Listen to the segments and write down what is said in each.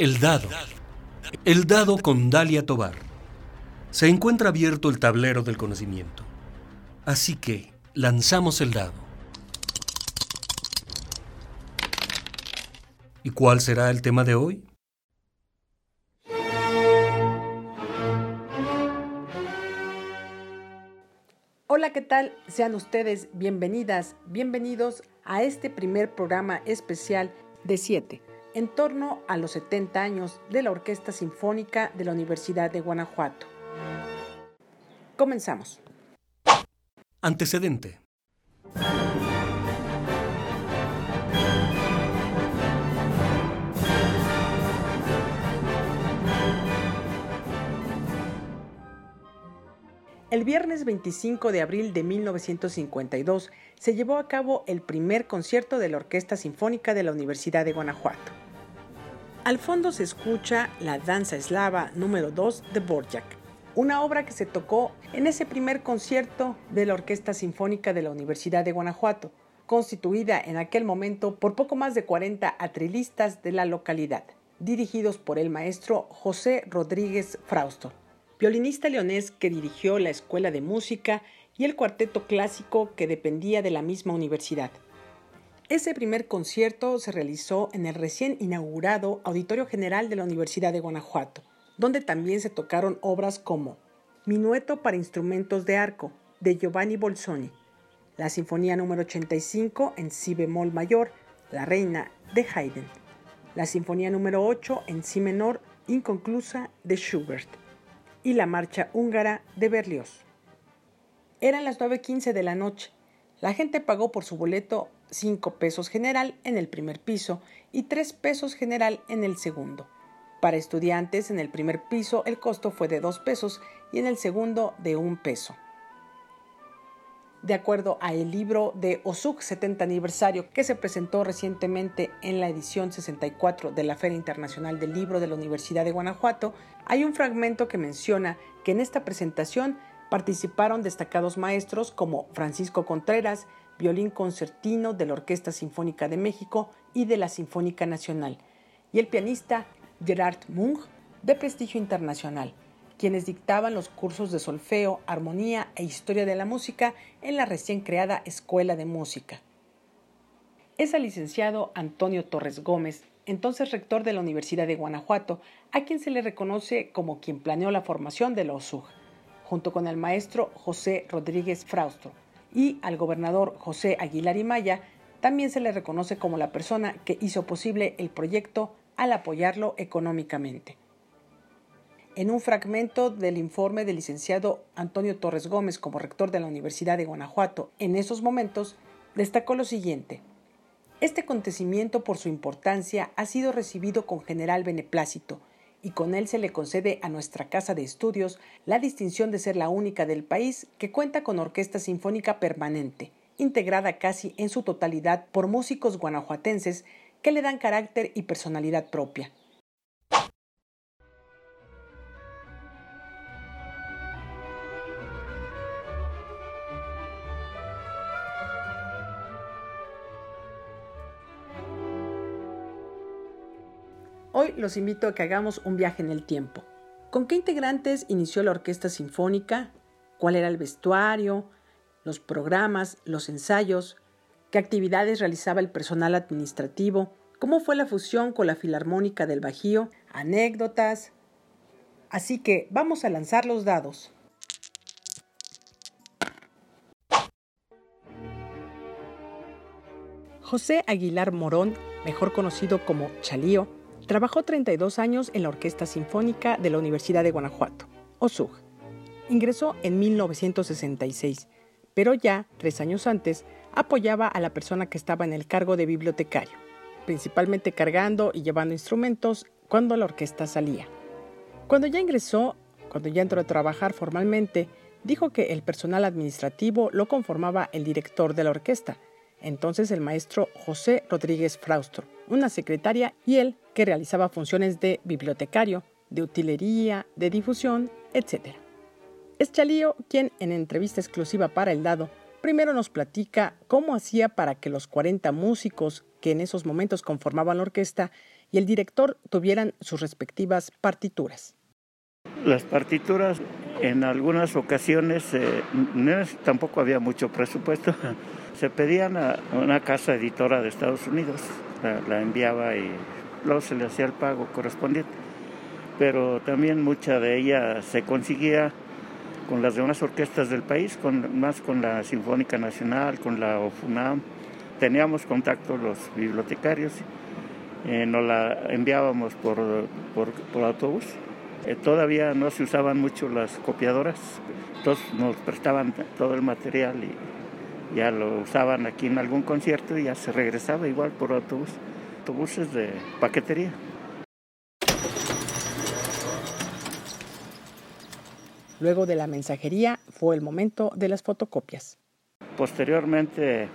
El dado. El dado con Dalia Tobar. Se encuentra abierto el tablero del conocimiento. Así que lanzamos el dado. ¿Y cuál será el tema de hoy? Hola, ¿qué tal? Sean ustedes bienvenidas, bienvenidos a este primer programa especial de 7 en torno a los 70 años de la Orquesta Sinfónica de la Universidad de Guanajuato. Comenzamos. Antecedente. El viernes 25 de abril de 1952 se llevó a cabo el primer concierto de la Orquesta Sinfónica de la Universidad de Guanajuato. Al fondo se escucha la Danza Eslava número 2 de Borjak, una obra que se tocó en ese primer concierto de la Orquesta Sinfónica de la Universidad de Guanajuato, constituida en aquel momento por poco más de 40 atrilistas de la localidad, dirigidos por el maestro José Rodríguez Frausto violinista leonés que dirigió la Escuela de Música y el cuarteto clásico que dependía de la misma universidad. Ese primer concierto se realizó en el recién inaugurado Auditorio General de la Universidad de Guanajuato, donde también se tocaron obras como Minueto para instrumentos de arco, de Giovanni Bolsoni, la Sinfonía número 85 en Si bemol mayor, La Reina, de Haydn, la Sinfonía número 8 en Si menor, inconclusa, de Schubert, y la marcha húngara de Berlioz. Eran las 9.15 de la noche. La gente pagó por su boleto 5 pesos general en el primer piso y 3 pesos general en el segundo. Para estudiantes en el primer piso el costo fue de 2 pesos y en el segundo de 1 peso de acuerdo a el libro de OSUC 70 aniversario que se presentó recientemente en la edición 64 de la Feria Internacional del Libro de la Universidad de Guanajuato, hay un fragmento que menciona que en esta presentación participaron destacados maestros como Francisco Contreras, violín concertino de la Orquesta Sinfónica de México y de la Sinfónica Nacional, y el pianista Gerard Munch, de prestigio internacional quienes dictaban los cursos de solfeo, armonía e historia de la música en la recién creada Escuela de Música. Es al licenciado Antonio Torres Gómez, entonces rector de la Universidad de Guanajuato, a quien se le reconoce como quien planeó la formación de la OSUG, junto con el maestro José Rodríguez Frausto, y al gobernador José Aguilar y Maya, también se le reconoce como la persona que hizo posible el proyecto al apoyarlo económicamente. En un fragmento del informe del licenciado Antonio Torres Gómez como rector de la Universidad de Guanajuato en esos momentos, destacó lo siguiente. Este acontecimiento por su importancia ha sido recibido con general beneplácito y con él se le concede a nuestra Casa de Estudios la distinción de ser la única del país que cuenta con orquesta sinfónica permanente, integrada casi en su totalidad por músicos guanajuatenses que le dan carácter y personalidad propia Los invito a que hagamos un viaje en el tiempo. ¿Con qué integrantes inició la Orquesta Sinfónica? ¿Cuál era el vestuario? ¿Los programas? ¿Los ensayos? ¿Qué actividades realizaba el personal administrativo? ¿Cómo fue la fusión con la Filarmónica del Bajío? Anécdotas. Así que vamos a lanzar los dados. José Aguilar Morón, mejor conocido como Chalío, Trabajó 32 años en la Orquesta Sinfónica de la Universidad de Guanajuato, OSUG. Ingresó en 1966, pero ya, tres años antes, apoyaba a la persona que estaba en el cargo de bibliotecario, principalmente cargando y llevando instrumentos cuando la orquesta salía. Cuando ya ingresó, cuando ya entró a trabajar formalmente, dijo que el personal administrativo lo conformaba el director de la orquesta, entonces el maestro José Rodríguez Fraustro, una secretaria y él que realizaba funciones de bibliotecario, de utilería, de difusión, etc. Es Chalío quien, en entrevista exclusiva para El Dado, primero nos platica cómo hacía para que los 40 músicos que en esos momentos conformaban la orquesta, y el director tuvieran sus respectivas partituras. Las partituras en algunas ocasiones eh, tampoco había mucho presupuesto. Se pedían a una casa editora de Estados Unidos, la, enviaba y luego se le hacía el pago correspondiente. Pero también mucha de ella se conseguía con las demás orquestas del país, más con la Sinfónica Nacional, con la OFUNAM. Teníamos contacto los bibliotecarios, eh, nos la enviábamos por, por autobús eh, todavía no se usaban mucho las copiadoras, entonces nos prestaban todo el material y ya lo usaban aquí en algún concierto y ya se regresaba igual por autobús, autobuses de paquetería. Luego de la mensajería fue el momento de las fotocopias. Posteriormente,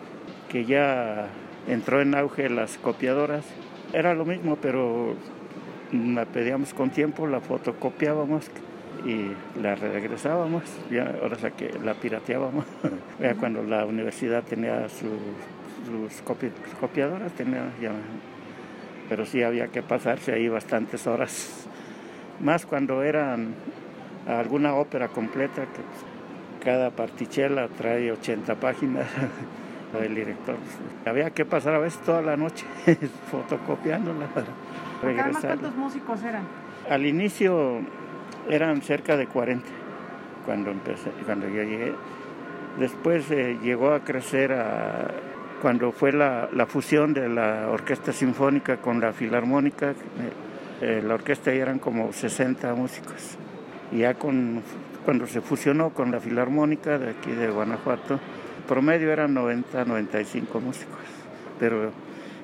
que ya entró en auge las copiadoras, era lo mismo, pero la pedíamos con tiempo, la fotocopiábamos y la regresábamos, ya ahora sea que la pirateábamos, ya cuando la universidad tenía sus, copiadoras, tenía ya, pero sí había que pasarse ahí bastantes horas, más cuando eran alguna ópera completa, que cada partichela trae 80 páginas, el director, había que pasar a veces toda la noche fotocopiándola ¿Cuántos músicos eran? Al inicio eran cerca de 40 cuando empecé, cuando yo llegué. Después eh, llegó a crecer a, cuando fue la, fusión de la orquesta sinfónica con la filarmónica. Eh, eh, la orquesta eran como 60 músicos. Y ya con, cuando se fusionó con la filarmónica de aquí de Guanajuato, promedio eran 90, 95 músicos. Pero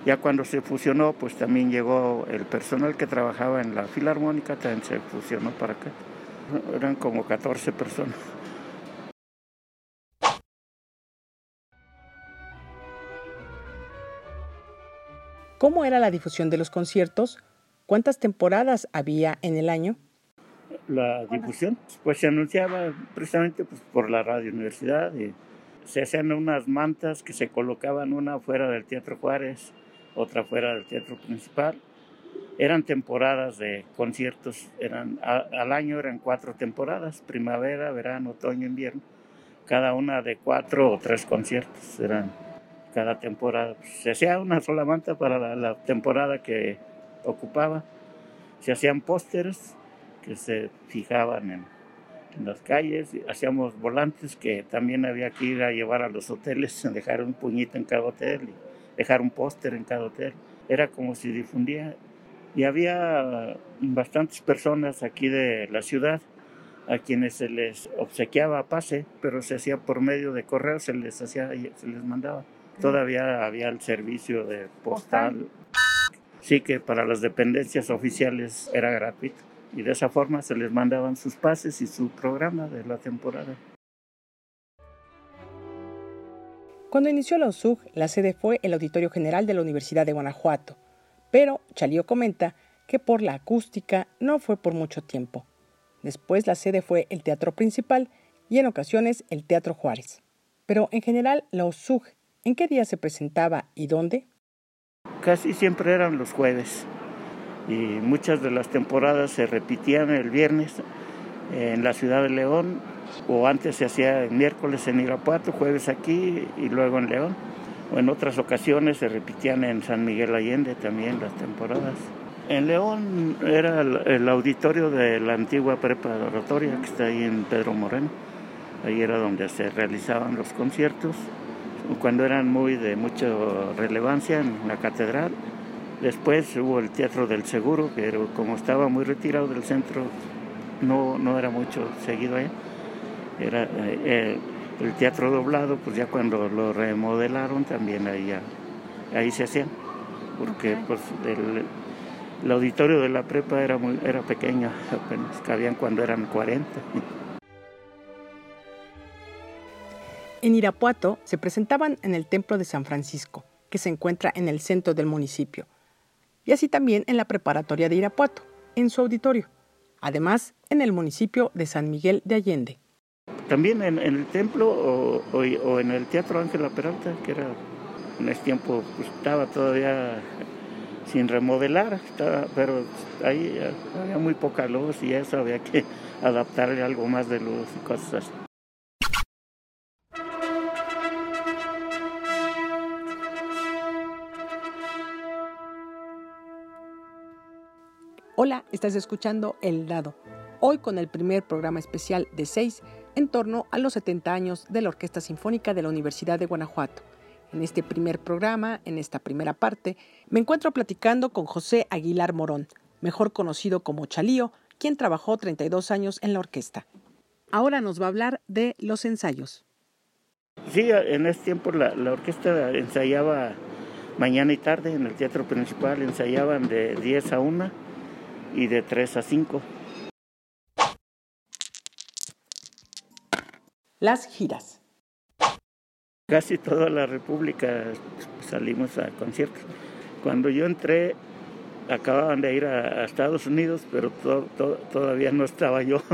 ya cuando se fusionó, pues también llegó el personal que trabajaba en la filarmónica, también se fusionó para acá. Eran como 14 personas. ¿Cómo era la difusión de los conciertos? ¿Cuántas temporadas había en el año? La difusión, pues se anunciaba precisamente pues, por la radio universidad y se hacían unas mantas que se colocaban una fuera del Teatro Juárez otra fuera del teatro principal. Eran temporadas de conciertos, eran, al año eran cuatro temporadas, primavera, verano, otoño, invierno, cada una de cuatro o tres conciertos, eran cada temporada. Se hacía una sola manta para la, temporada que ocupaba, se hacían pósteres que se fijaban en, en las calles, hacíamos volantes que también había que ir a llevar a los hoteles, dejar un puñito en cada hotel dejar un póster en cada hotel. Era como si difundía. Y había bastantes personas aquí de la ciudad a quienes se les obsequiaba pase, pero se hacía por medio de correo, se les hacía, se les mandaba. Todavía había el servicio de postal. Sí que para las dependencias oficiales era gratuito. Y de esa forma se les mandaban sus pases y su programa de la temporada. Cuando inició la OSUG, la sede fue el Auditorio General de la Universidad de Guanajuato, pero Chalío comenta que por la acústica no fue por mucho tiempo. Después la sede fue el Teatro Principal y en ocasiones el Teatro Juárez. Pero en general la OSUG, ¿en qué día se presentaba y dónde? Casi siempre eran los jueves y muchas de las temporadas se repetían el viernes en la ciudad de León o antes se hacía miércoles en Irapuato, jueves aquí y luego en León. O en otras ocasiones se repetían en San Miguel Allende también las temporadas. En León era el, auditorio de la antigua preparatoria que está ahí en Pedro Moreno. Ahí era donde se realizaban los conciertos, cuando eran muy de mucha relevancia en la catedral. Después hubo el Teatro del Seguro, pero como estaba muy retirado del centro, no, no era mucho seguido ahí. Era eh, eh, el teatro doblado, pues ya cuando lo remodelaron también ahí, ahí se hacían, porque pues el, auditorio de la prepa era, muy, era pequeño, apenas cabían cuando eran 40. En Irapuato se presentaban en el Templo de San Francisco, que se encuentra en el centro del municipio, y así también en la preparatoria de Irapuato, en su auditorio, además en el municipio de San Miguel de Allende. También en, el templo o, en el Teatro Ángela Peralta, que era En ese tiempo pues, estaba todavía sin remodelar, pero ahí había muy poca luz y eso había que adaptarle algo más de luz y cosas así. Hola, estás escuchando El Dado, hoy con el primer programa especial de seis en torno a los 70 años de la Orquesta Sinfónica de la Universidad de Guanajuato. En este primer programa, en esta primera parte, me encuentro platicando con José Aguilar Morón, mejor conocido como Chalío, quien trabajó 32 años en la orquesta. Ahora nos va a hablar de los ensayos. Sí, en ese tiempo la, orquesta ensayaba mañana y tarde en el teatro principal, ensayaban de 10 a 1 y de 3 a 5. Las giras. Casi toda la República salimos a conciertos. Cuando yo entré, acababan de ir a, Estados Unidos, pero todavía no estaba yo.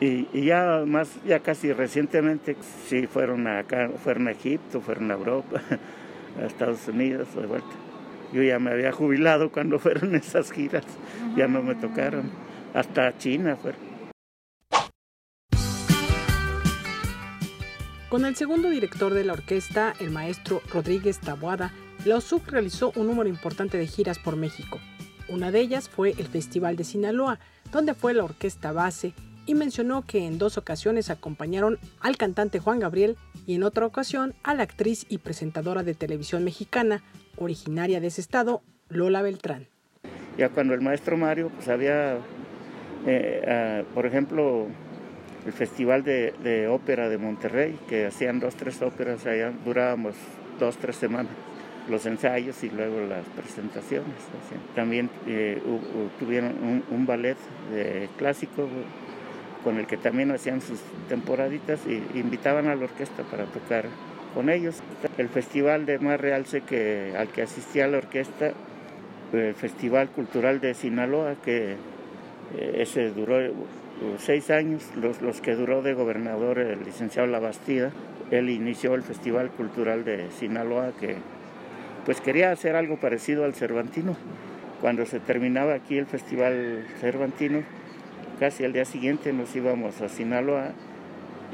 Y, ya más, ya casi recientemente, sí fueron acá, fueron a Egipto, fueron a Europa, a Estados Unidos, de vuelta. Yo ya me había jubilado cuando fueron esas giras, ya no me tocaron. Hasta China fueron. Con el segundo director de la orquesta, el maestro Rodríguez Taboada, la OSUC realizó un número importante de giras por México. Una de ellas fue el Festival de Sinaloa, donde fue la orquesta base y mencionó que en dos ocasiones acompañaron al cantante Juan Gabriel y en otra ocasión a la actriz y presentadora de televisión mexicana, originaria de ese estado, Lola Beltrán. Ya cuando el maestro Mario pues había, eh, ah, por ejemplo, el Festival de, Ópera de Monterrey, que hacían dos, tres óperas allá, durábamos dos, tres semanas, los ensayos y luego las presentaciones. También eh, tuvieron un, ballet clásico con el que también hacían sus temporaditas y invitaban a la orquesta para tocar con ellos. El festival de más realce que, al que asistía la orquesta, el Festival Cultural de Sinaloa, que eh, ese duró seis años, los, los que duró de gobernador el licenciado Labastida. Él inició el Festival Cultural de Sinaloa que pues quería hacer algo parecido al Cervantino. Cuando se terminaba aquí el Festival Cervantino, casi al día siguiente nos íbamos a Sinaloa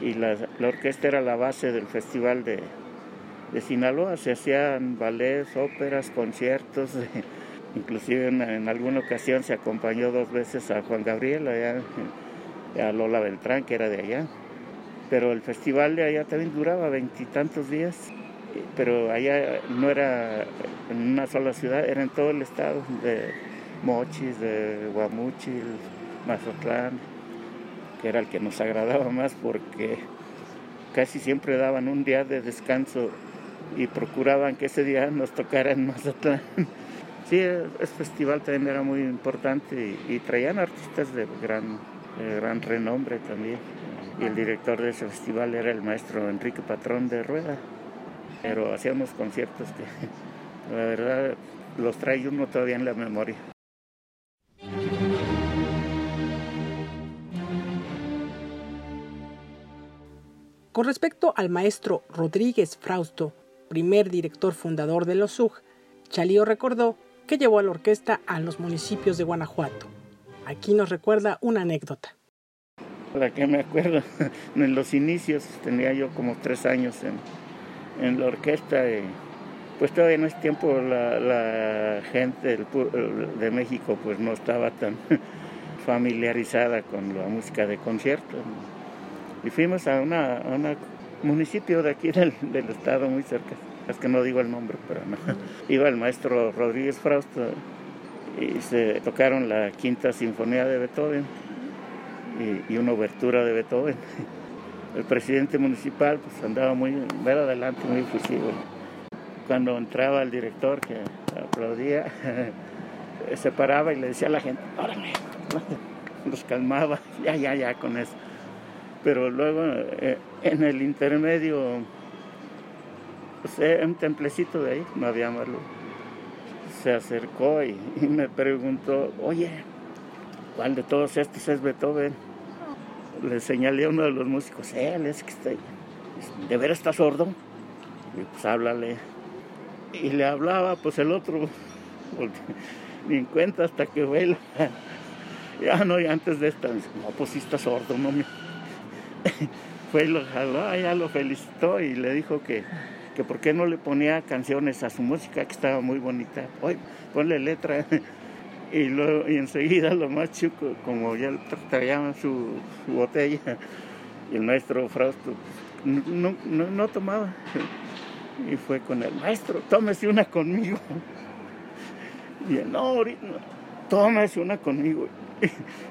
y la, orquesta era la base del Festival de, Sinaloa. Se hacían ballets, óperas, conciertos. inclusive en, alguna ocasión se acompañó dos veces a Juan Gabriel allá a Lola Beltrán, que era de allá. Pero el festival de allá también duraba veintitantos días, pero allá no era en una sola ciudad, era en todo el estado, de Mochis, de Guamuchil, Mazatlán, que era el que nos agradaba más porque casi siempre daban un día de descanso y procuraban que ese día nos tocara en Mazatlán. Sí, ese festival también era muy importante y traían artistas de gran de gran renombre también. Y el director de ese festival era el maestro Enrique Patrón de Rueda. Pero hacíamos conciertos que la verdad los trae uno todavía en la memoria. Con respecto al maestro Rodríguez Frausto, primer director fundador de los SUG, Chalío recordó que llevó a la orquesta a los municipios de Guanajuato. Aquí nos recuerda una anécdota. La que me acuerdo, en los inicios tenía yo como tres años en, la orquesta. Y pues todavía en ese tiempo la, gente de México pues no estaba tan familiarizada con la música de concierto. Y fuimos a un municipio de aquí del, estado muy cerca, es que no digo el nombre, pero no. Iba el maestro Rodríguez Frausto y se tocaron la quinta sinfonía de Beethoven y, una obertura de Beethoven. El presidente municipal pues andaba muy, ver adelante, muy efusivo. Cuando entraba el director que aplaudía, se paraba y le decía a la gente, órale, los calmaba, ya, ya, ya con eso. Pero luego eh, en el intermedio, pues, eh, un templecito de ahí, no había luz se acercó y, me preguntó, oye, ¿cuál de todos estos es Beethoven? Le señalé a uno de los músicos, él es que está, ¿de veras está sordo? Y pues háblale. y le hablaba, pues el otro, ni en cuenta hasta que fue ya no, y antes de esta, no, pues sí está sordo, no me... fue y lo jaló, ya lo felicitó y le dijo que, que por qué no le ponía canciones a su música, que estaba muy bonita. Oye, ponle letra. Y, luego, y enseguida lo más chico, como ya traía su, su botella, y el maestro Frausto no, no, tomaba. Y fue con el maestro, tómese una conmigo. Y él, no, tómese una conmigo.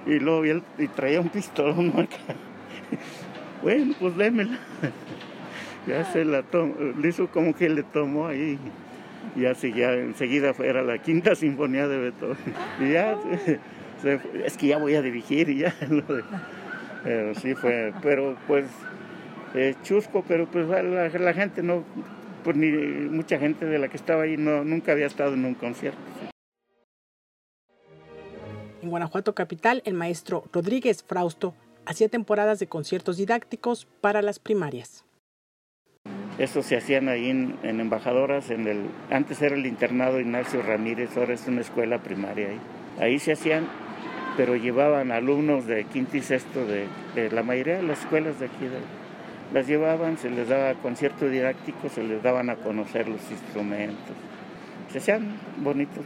Y, luego él, y traía un pistolón acá. Bueno, pues démela. Ya se la tomó, le hizo como que le tomó ahí. Y así ya enseguida era la quinta sinfonía de Beethoven. Y ya, es que ya voy a dirigir y ya. Pero sí fue, pero pues eh, chusco, pero pues la, gente no, pues ni mucha gente de la que estaba ahí no, nunca había estado en un concierto. En Guanajuato Capital, el maestro Rodríguez Frausto hacía temporadas de conciertos didácticos para las primarias. Eso se hacían ahí en, embajadoras, en el, antes era el internado Ignacio Ramírez, ahora es una escuela primaria ahí. Ahí se hacían, pero llevaban alumnos de quinto y sexto de, la mayoría de las escuelas de aquí. las llevaban, se les daba concierto didáctico, se les daban a conocer los instrumentos. Se hacían bonitos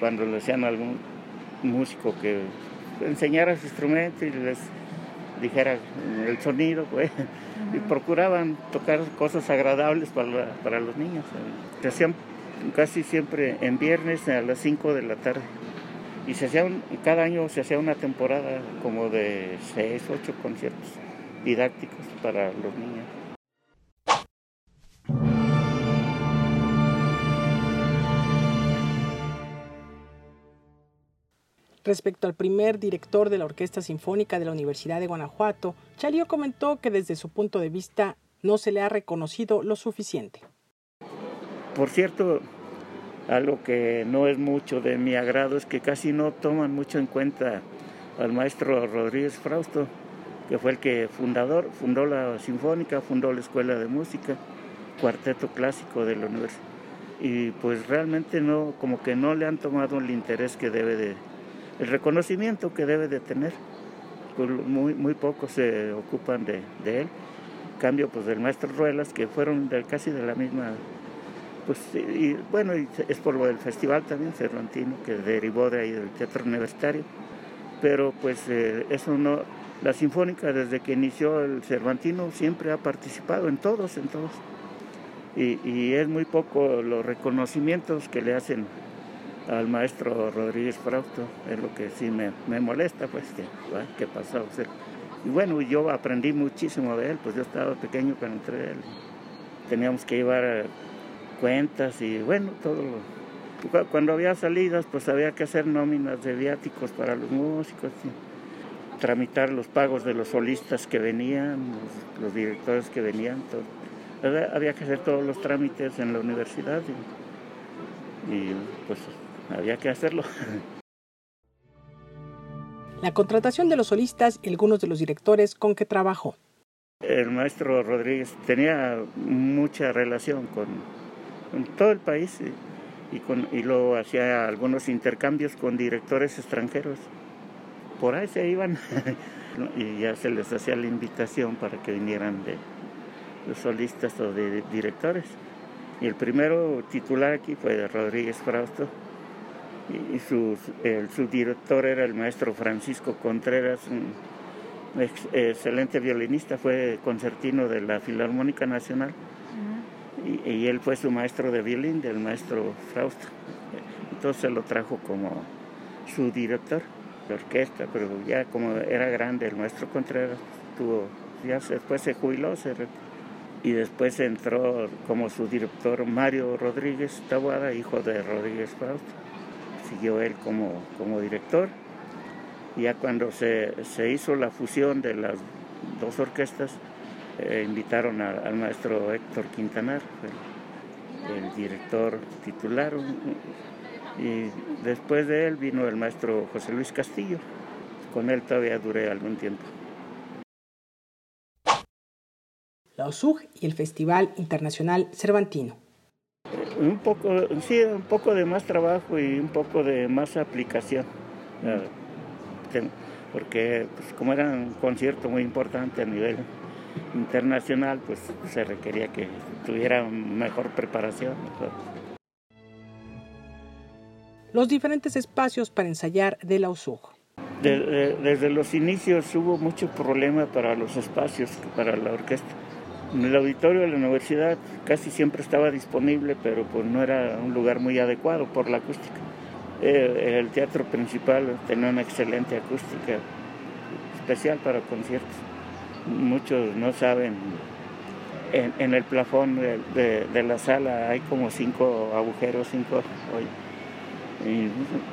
cuando le hacían algún músico que enseñara su instrumento y les dijera el sonido, pues, y procuraban tocar cosas agradables para, para los niños. Se hacían casi siempre en viernes a las 5 de la tarde. Y se hacía cada año se hacía una temporada como de 6, 8 conciertos didácticos para los niños. Respecto al primer director de la Orquesta Sinfónica de la Universidad de Guanajuato, Chalío comentó que desde su punto de vista no se le ha reconocido lo suficiente. Por cierto, algo que no es mucho de mi agrado es que casi no toman mucho en cuenta al maestro Rodríguez Frausto, que fue el que fundador, fundó la Sinfónica, fundó la Escuela de Música, cuarteto clásico de la universidad. Y pues realmente no, como que no le han tomado el interés que debe de, el reconocimiento que debe de tener. Pues muy, muy pocos se ocupan de, él. cambio pues del maestro Ruelas, que fueron casi de la misma, pues y bueno, es por lo del festival también, Cervantino, que derivó de ahí del teatro universitario. Pero pues eh, eso no, la Sinfónica desde que inició el Cervantino siempre ha participado en todos, en todos. Y, y es muy poco los reconocimientos que le hacen al maestro Rodríguez Frausto, es lo que sí me, molesta, pues, que, ¿qué pasó? y bueno, yo aprendí muchísimo de él, pues yo estaba pequeño cuando entré él. Teníamos que llevar eh, cuentas y bueno, todo Cuando había salidas, pues había que hacer nóminas de viáticos para los músicos, tramitar los pagos de los solistas que venían, los, directores que venían. Había, que hacer todos los trámites en la universidad y pues había que hacerlo. La contratación de los solistas y algunos de los directores con que trabajó. El maestro Rodríguez tenía mucha relación con, todo el país y, con, y luego hacía algunos intercambios con directores extranjeros. Por ahí se iban y ya se les hacía la invitación para que vinieran de los solistas o de directores. Y el primero titular aquí fue Rodríguez Frausto y su, el, director era el maestro Francisco Contreras, un excelente violinista, fue concertino de la Filarmónica Nacional. Y, él fue su maestro de violín, del maestro Frausto. Entonces se lo trajo como su director de orquesta, pero ya como era grande el maestro Contreras, tuvo, ya después se jubiló y después entró como su director Mario Rodríguez Tabuada, hijo de Rodríguez Frausto siguió él como, como director. Ya cuando se, hizo la fusión de las dos orquestas, eh, invitaron al maestro Héctor Quintanar, el, director titular, y después de él vino el maestro José Luis Castillo. Con él todavía duré algún tiempo. La OSUG y el Festival Internacional Cervantino. Un poco, sí, un poco de más trabajo y un poco de más aplicación. Porque pues, como era un concierto muy importante a nivel internacional, pues se requería que tuviera mejor preparación. Los diferentes espacios para ensayar de la USUG. desde los inicios hubo mucho problema para los espacios, para la orquesta. En el auditorio de la universidad casi siempre estaba disponible, pero pues no era un lugar muy adecuado por la acústica. Eh, el teatro principal tenía una excelente acústica, especial para conciertos muchos no saben, en, el plafón de, la sala hay como cinco agujeros, cinco, y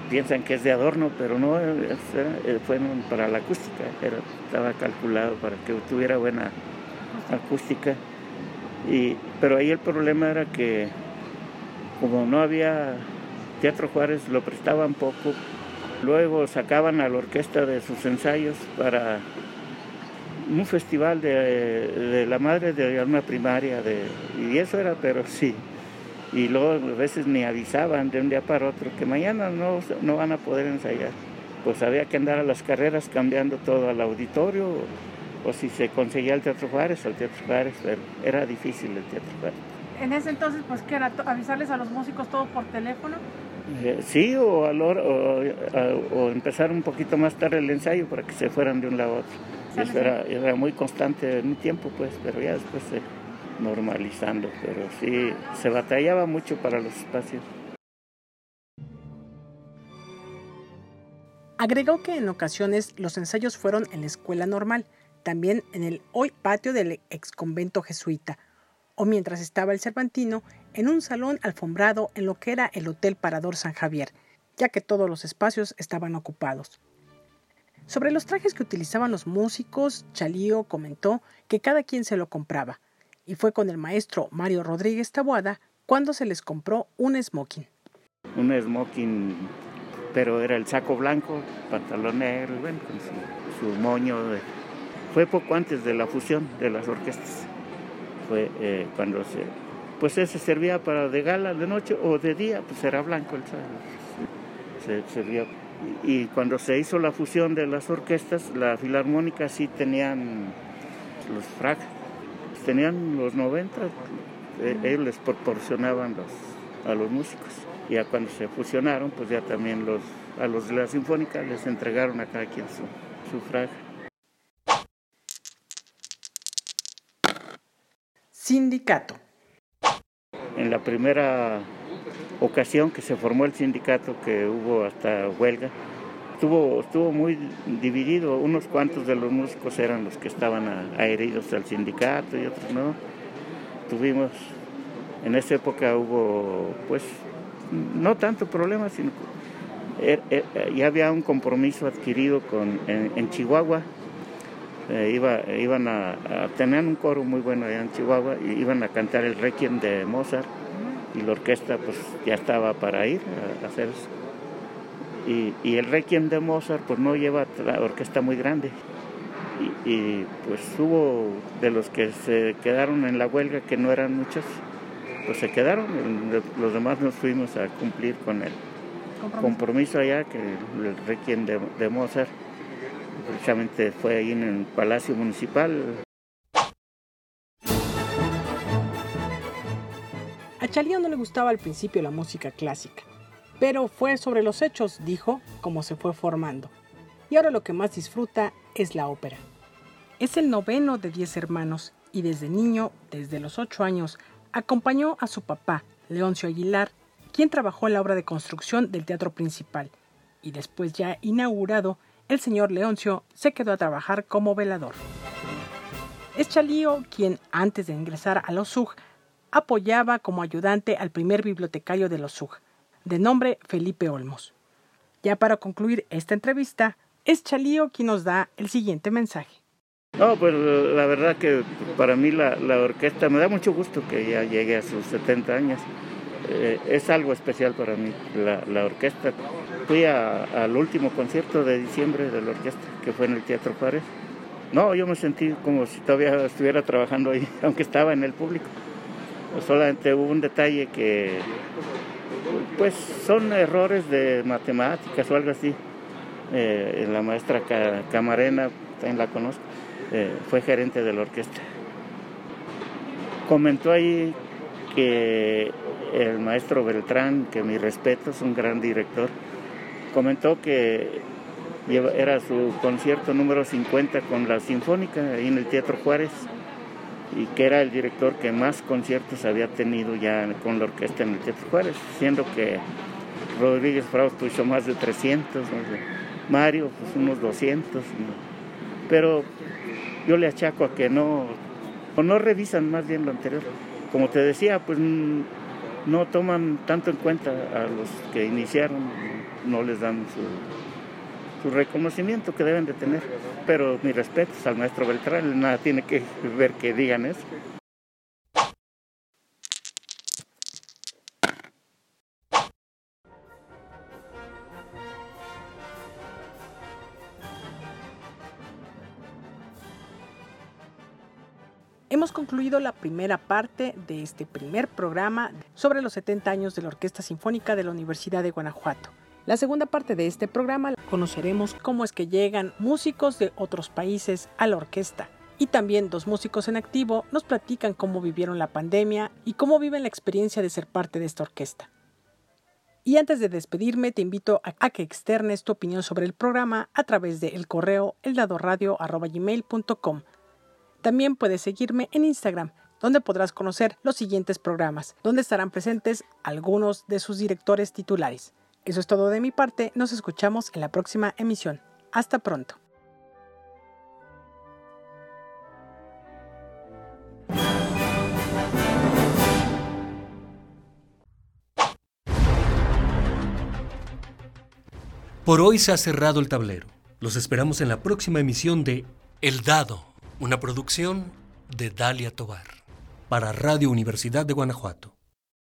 piensan que es de adorno, pero no, fue para la acústica, estaba calculado para que tuviera buena acústica. Y, pero ahí el problema era que como no había Teatro Juárez, lo prestaban poco, luego sacaban a la orquesta de sus ensayos para un festival de, la madre de una primaria, de, y eso era, pero sí. Y luego a veces me avisaban de un día para otro que mañana no, no van a poder ensayar. Pues había que andar a las carreras cambiando todo al auditorio, o, si se conseguía el Teatro Juárez, al Teatro Juárez, pero era difícil el Teatro Juárez. En ese entonces, pues, ¿qué era? ¿Avisarles a los músicos todo por teléfono? Eh, sí, o, al o, o, empezar un poquito más tarde el ensayo para que se fueran de un lado a otro. Eso era, muy constante en un tiempo, pues, pero ya después se normalizando. Pero sí, se batallaba mucho para los espacios. Agregó que en ocasiones los ensayos fueron en la escuela normal, también en el hoy patio del ex convento jesuita, o mientras estaba el Cervantino, en un salón alfombrado en lo que era el Hotel Parador San Javier, ya que todos los espacios estaban ocupados. Sobre los trajes que utilizaban los músicos, Chalío comentó que cada quien se lo compraba, y fue con el maestro Mario Rodríguez Taboada cuando se les compró un smoking. Un smoking, pero era el saco blanco, pantalón negro, con su, moño. Fue poco antes de la fusión de las orquestas. Fue eh, cuando se. Pues ese servía para de gala de noche o de día, pues era blanco el. Se servía y cuando se hizo la fusión de las orquestas, la filarmónica sí tenían los frac, tenían los 90, eh, ellos les proporcionaban los, a los músicos. Ya cuando se fusionaron, pues ya también los, a los de la sinfónica les entregaron a cada quien su, su frac. Sindicato. En la primera ocasión que se formó el sindicato, que hubo hasta huelga, estuvo, muy dividido. Unos cuantos de los músicos eran los que estaban adheridos al sindicato y otros no. Tuvimos, en esa época hubo, pues, no tanto problema, sino er, er, ya había un compromiso adquirido con, en, Chihuahua. Eh, iba, iban a, a, tener un coro muy bueno allá en Chihuahua y iban a cantar el Requiem de Mozart y la orquesta pues ya estaba para ir a, hacer eso. Y, el Requiem de Mozart pues no lleva la orquesta muy grande. Y, pues hubo de los que se quedaron en la huelga, que no eran muchos, pues se quedaron, los demás nos fuimos a cumplir con el compromiso, allá, que el Requiem de, de Mozart precisamente fue ahí en el Palacio Municipal, A Chalío no le gustaba al principio la música clásica, pero fue sobre los hechos, dijo, como se fue formando. Y ahora lo que más disfruta es la ópera. Es el noveno de diez hermanos y desde niño, desde los ocho años, acompañó a su papá, Leoncio Aguilar, quien trabajó en la obra de construcción del teatro principal. Y después ya inaugurado, el señor Leoncio se quedó a trabajar como velador. Es Chalío quien, antes de ingresar a los SUG, apoyaba como ayudante al primer bibliotecario de los SUG, de nombre Felipe Olmos. Ya para concluir esta entrevista, es Chalío quien nos da el siguiente mensaje. No, pues la verdad que para mí la, orquesta me da mucho gusto que ya llegue a sus 70 años. Eh, es algo especial para mí, la, orquesta. Fui al último concierto de diciembre de la orquesta, que fue en el Teatro Juárez. No, yo me sentí como si todavía estuviera trabajando ahí, aunque estaba en el público Solamente hubo un detalle que, pues son errores de matemáticas o algo así. Eh, la maestra Camarena, también la conozco, eh, fue gerente de la orquesta. Comentó ahí que el maestro Beltrán, que mi respeto, es un gran director, comentó que era su concierto número 50 con la Sinfónica ahí en el Teatro Juárez y que era el director que más conciertos había tenido ya con la orquesta en el Teatro Juárez, siendo que Rodríguez Frausto hizo más de 300, Mario pues unos 200, pero yo le achaco a que no, o no revisan más bien lo anterior. Como te decía, pues no toman tanto en cuenta a los que iniciaron, no les dan su, reconocimiento que deben de tener. Pero mi respeto al maestro Beltrán, nada tiene que ver que digan eso. Hemos concluido la primera parte de este primer programa sobre los 70 años de la Orquesta Sinfónica de la Universidad de Guanajuato. La segunda parte de este programa conoceremos cómo es que llegan músicos de otros países a la orquesta. Y también dos músicos en activo nos platican cómo vivieron la pandemia y cómo viven la experiencia de ser parte de esta orquesta. Y antes de despedirme, te invito a, que externes tu opinión sobre el programa a través del el correo eldadoradio.com también puedes seguirme en Instagram, donde podrás conocer los siguientes programas, donde estarán presentes algunos de sus directores titulares. Eso es todo de mi parte, nos escuchamos en la próxima emisión. Hasta pronto. Por hoy se ha cerrado el tablero. Los esperamos en la próxima emisión de El Dado una producción de Dalia Tobar para Radio Universidad de Guanajuato.